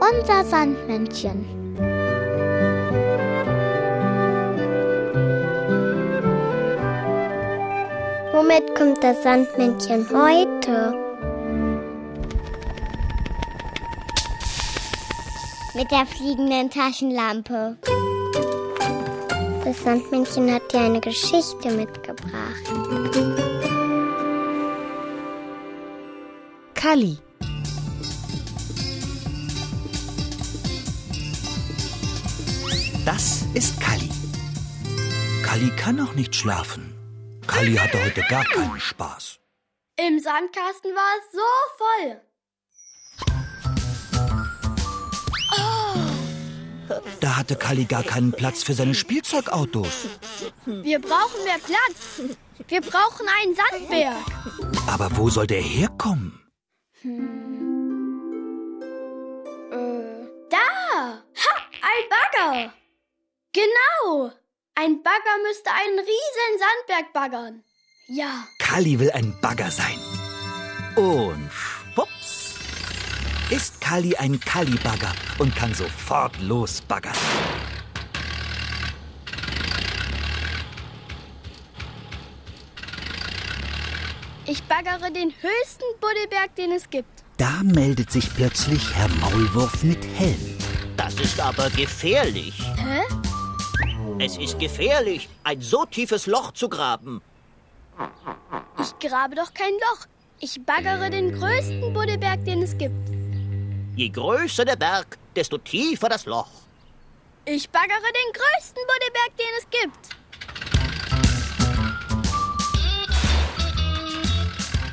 Unser Sandmännchen. Womit kommt das Sandmännchen heute? Mit der fliegenden Taschenlampe. Das Sandmännchen hat dir eine Geschichte mitgebracht. Kali. Das ist Kali. Kali kann auch nicht schlafen. Kali hatte heute gar keinen Spaß. Im Sandkasten war es so voll. Da hatte Kali gar keinen Platz für seine Spielzeugautos. Wir brauchen mehr Platz. Wir brauchen einen Sandberg. Aber wo soll der herkommen? Da! Ha! Ein Bagger! Genau! Ein Bagger müsste einen riesen Sandberg baggern. Ja. Kali will ein Bagger sein. Und schwupps ist Kali ein Kali-Bagger und kann sofort losbaggern. Ich baggere den höchsten Buddelberg, den es gibt. Da meldet sich plötzlich Herr Maulwurf mit Helm. Das ist aber gefährlich. Hä? Es ist gefährlich, ein so tiefes Loch zu graben. Ich grabe doch kein Loch. Ich baggere den größten Buddelberg, den es gibt. Je größer der Berg, desto tiefer das Loch. Ich baggere den größten Buddelberg, den es gibt.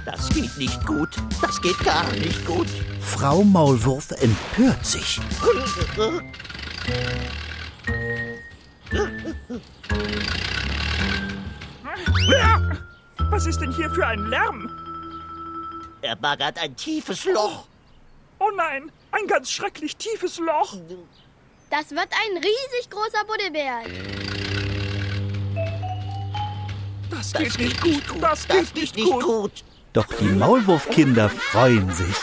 Das geht nicht gut. Das geht gar nicht gut. Frau Maulwurf empört sich. Was ist denn hier für ein Lärm? Er baggert ein tiefes Loch. Oh nein, ein ganz schrecklich tiefes Loch. Das wird ein riesig großer Buddelberg. Das, Das geht nicht gut. Das, Das geht nicht gut. Doch die Maulwurfkinder freuen sich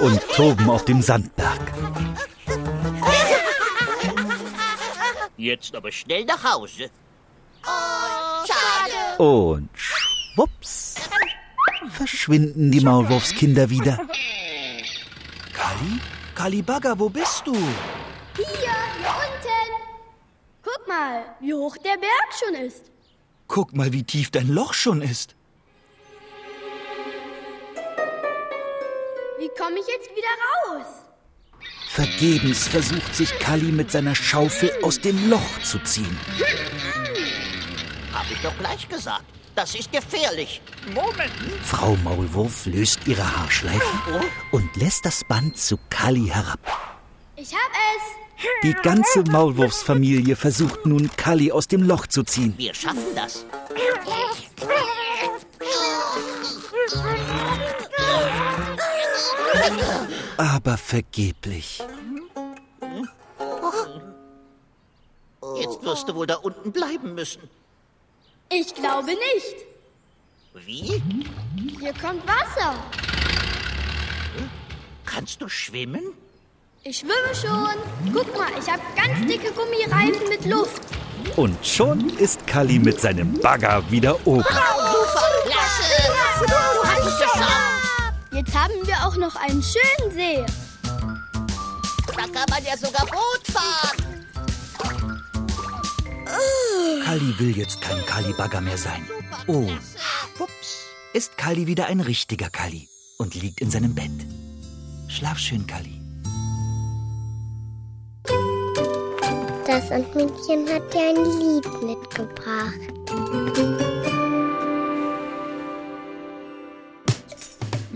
und toben auf dem Sandberg. Jetzt aber schnell nach Hause. Und schwupps verschwinden die Maulwurfskinder wieder. Kali? Kali Bagger, wo bist du? Hier, hier unten. Guck mal, wie hoch der Berg schon ist. Guck mal, wie tief dein Loch schon ist. Wie komme ich jetzt wieder raus? Vergebens versucht sich Kali mit seiner Schaufel aus dem Loch zu ziehen. Hab ich doch gleich gesagt. Das ist gefährlich. Moment. Frau Maulwurf löst ihre Haarschleifen und lässt das Band zu Kali herab. Ich hab es. Die ganze Maulwurfsfamilie versucht nun, Kali aus dem Loch zu ziehen. Wir schaffen das. Aber vergeblich. Jetzt wirst du wohl da unten bleiben müssen. Ich glaube nicht. Wie? Hier kommt Wasser. Kannst du schwimmen? Ich schwimme schon. Guck mal, ich habe ganz dicke Gummireifen mit Luft. Und schon ist Kali mit seinem Bagger wieder oben. Klasse! Du hast es geschafft! Jetzt haben wir auch noch einen schönen See. Da kann man ja sogar Boot fahren. Kali will jetzt kein Kali-Bagger mehr sein. Oh, schwupps, ist Kali wieder ein richtiger Kali und liegt in seinem Bett. Schlaf schön, Kali. Das Sandmännchen hat dir ein Lied mitgebracht.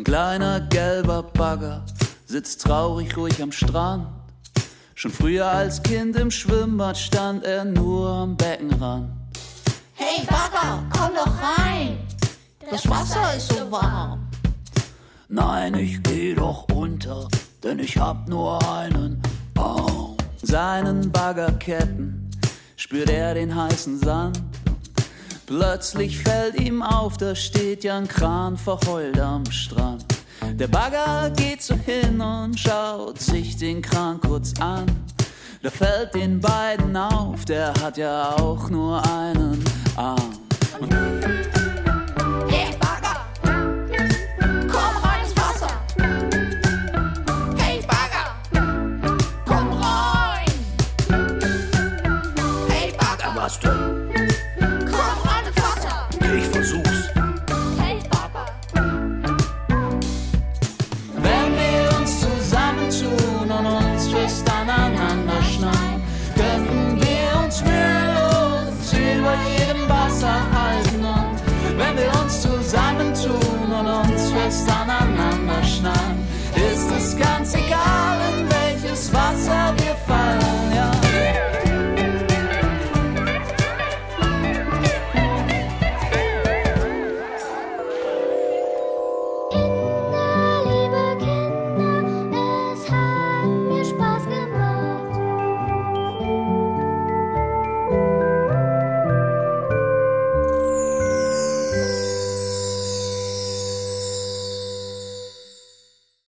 Kleiner gelber Bagger sitzt traurig ruhig am Strand. Schon früher als Kind im Schwimmbad stand er nur am Beckenrand. Hey Bagger, komm doch rein. Das Wasser ist so warm. Nein, ich geh doch unter, denn ich hab nur einen Baum. Seinen Baggerketten spürt er den heißen Sand. Plötzlich fällt ihm auf, da steht ja ein Kran verheult am Strand. Der Bagger geht so hin und schaut sich den Kran kurz an. Da fällt den beiden auf, der hat ja auch nur einen Arm. Und Hey Wasser halten.